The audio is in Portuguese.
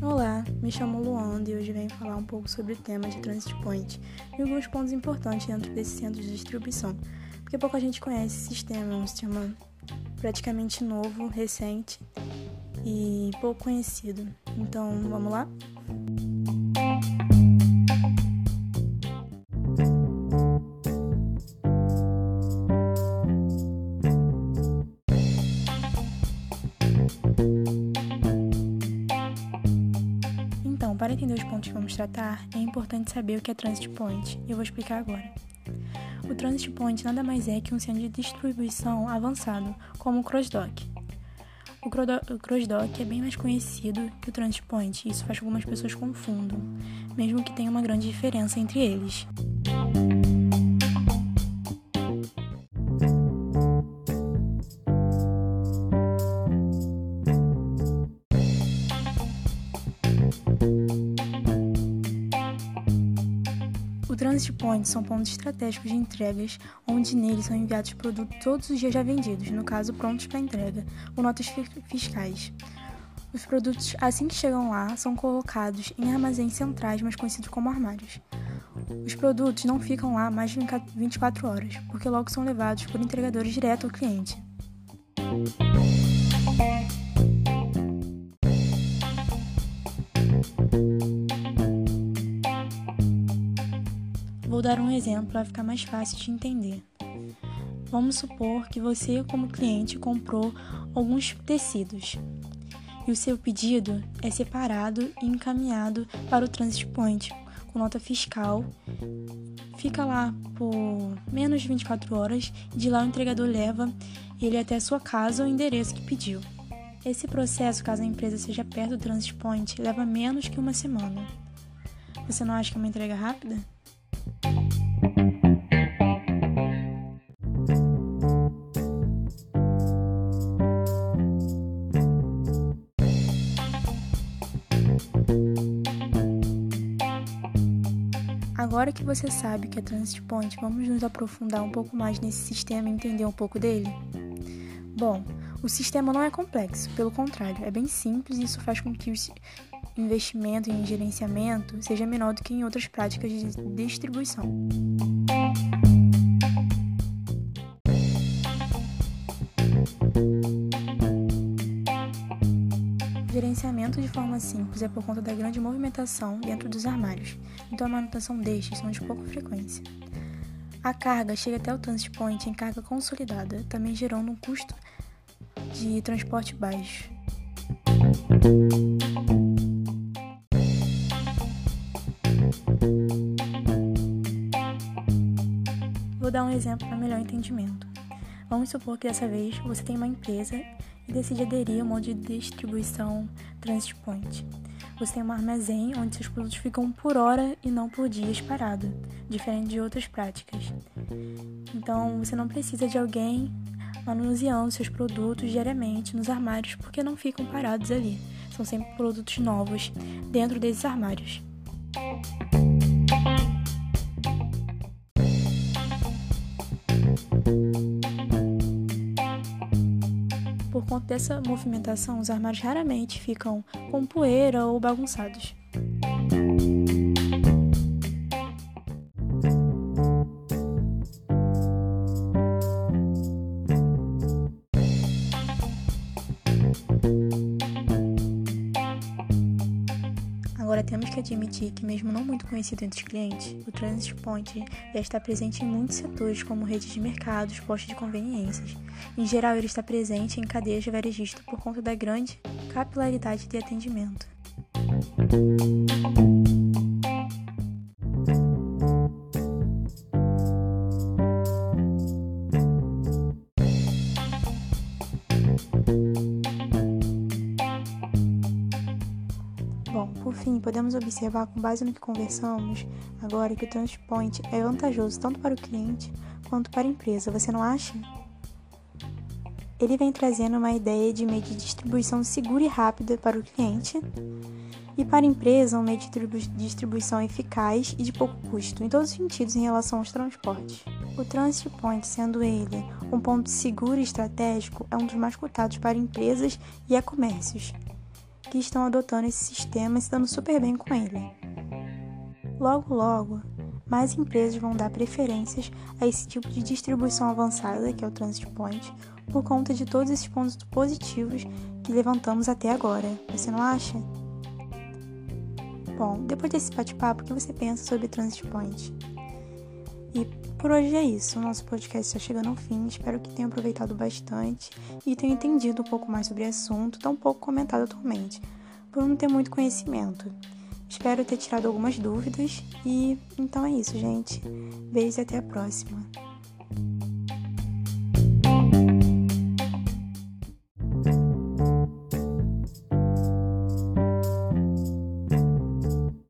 Olá, me chamo Luanda e hoje venho falar um pouco sobre o tema de Transit Point e alguns pontos importantes dentro desse centro de distribuição, porque pouca gente conhece esse sistema, é um sistema praticamente novo, recente e pouco conhecido. Então, vamos lá? Para entender os pontos que vamos tratar, é importante saber o que é Transit Point, eu vou explicar agora. O Transit Point nada mais é que um centro de distribuição avançado, como o CrossDock. O CrossDock é bem mais conhecido que o Transit Point, e isso faz com que algumas pessoas confundam, mesmo que tenha uma grande diferença entre eles. O Transit Point são pontos estratégicos de entregas, onde neles são enviados produtos todos os dias já vendidos, no caso prontos para entrega, com notas fiscais. Os produtos, assim que chegam lá, são colocados em armazéns centrais, mais conhecidos como armários. Os produtos não ficam lá mais de 24 horas, porque logo são levados por entregadores direto ao cliente. Vou dar um exemplo para ficar mais fácil de entender. Vamos supor que você, como cliente, comprou alguns tecidos e o seu pedido é separado e encaminhado para o Transit Point com nota fiscal. Fica lá por menos de 24 horas e de lá o entregador leva ele até a sua casa ou endereço que pediu. Esse processo, caso a empresa seja perto do Transit Point, leva menos que uma semana. Você não acha que é uma entrega rápida? Agora que você sabe o que é Transit Point, vamos nos aprofundar um pouco mais nesse sistema e entender um pouco dele? Bom, o sistema não é complexo, pelo contrário, é bem simples e isso faz com que o investimento em gerenciamento seja menor do que em outras práticas de distribuição. gerenciamento de forma simples é por conta da grande movimentação dentro dos armários, então a manutenção destes são de pouca frequência. A carga chega até o transit point em carga consolidada, também gerando um custo de transporte baixo. Vou dar um exemplo para melhor entendimento. Vamos supor que dessa vez você tem uma empresa e decide aderir ao modo de distribuição Transit Point. Você tem um armazém onde seus produtos ficam por hora e não por dias parado, diferente de outras práticas. Então, você não precisa de alguém manuseando seus produtos diariamente nos armários porque não ficam parados ali. São sempre produtos novos dentro desses armários. Por conta dessa movimentação, os armários raramente ficam com poeira ou bagunçados. Agora temos que admitir que, mesmo não muito conhecido entre os clientes, o Transit Point já está presente em muitos setores, como redes de mercados, postos de conveniências. Em geral, ele está presente em cadeias de varejista por conta da grande capilaridade de atendimento. Bom, por fim, podemos observar com base no que conversamos agora que o Transpoint é vantajoso tanto para o cliente quanto para a empresa, você não acha? ele vem trazendo uma ideia de meio de distribuição segura e rápida para o cliente e para a empresa um meio de distribuição eficaz e de pouco custo, em todos os sentidos em relação aos transportes. O Transit Point, sendo ele um ponto seguro e estratégico, é um dos mais cotados para empresas e e-comércios que estão adotando esse sistema e se dando super bem com ele. Logo, logo, mais empresas vão dar preferências a esse tipo de distribuição avançada, que é o Transit Point, por conta de todos esses pontos positivos que levantamos até agora. Você não acha? Bom, depois desse bate-papo, o que você pensa sobre Transit Point? E por hoje é isso. O nosso podcast está chegando ao fim. Espero que tenha aproveitado bastante e tenha entendido um pouco mais sobre o assunto, tão pouco comentado atualmente, por não ter muito conhecimento. Espero ter tirado algumas dúvidas e então é isso, gente. Beijos e até a próxima.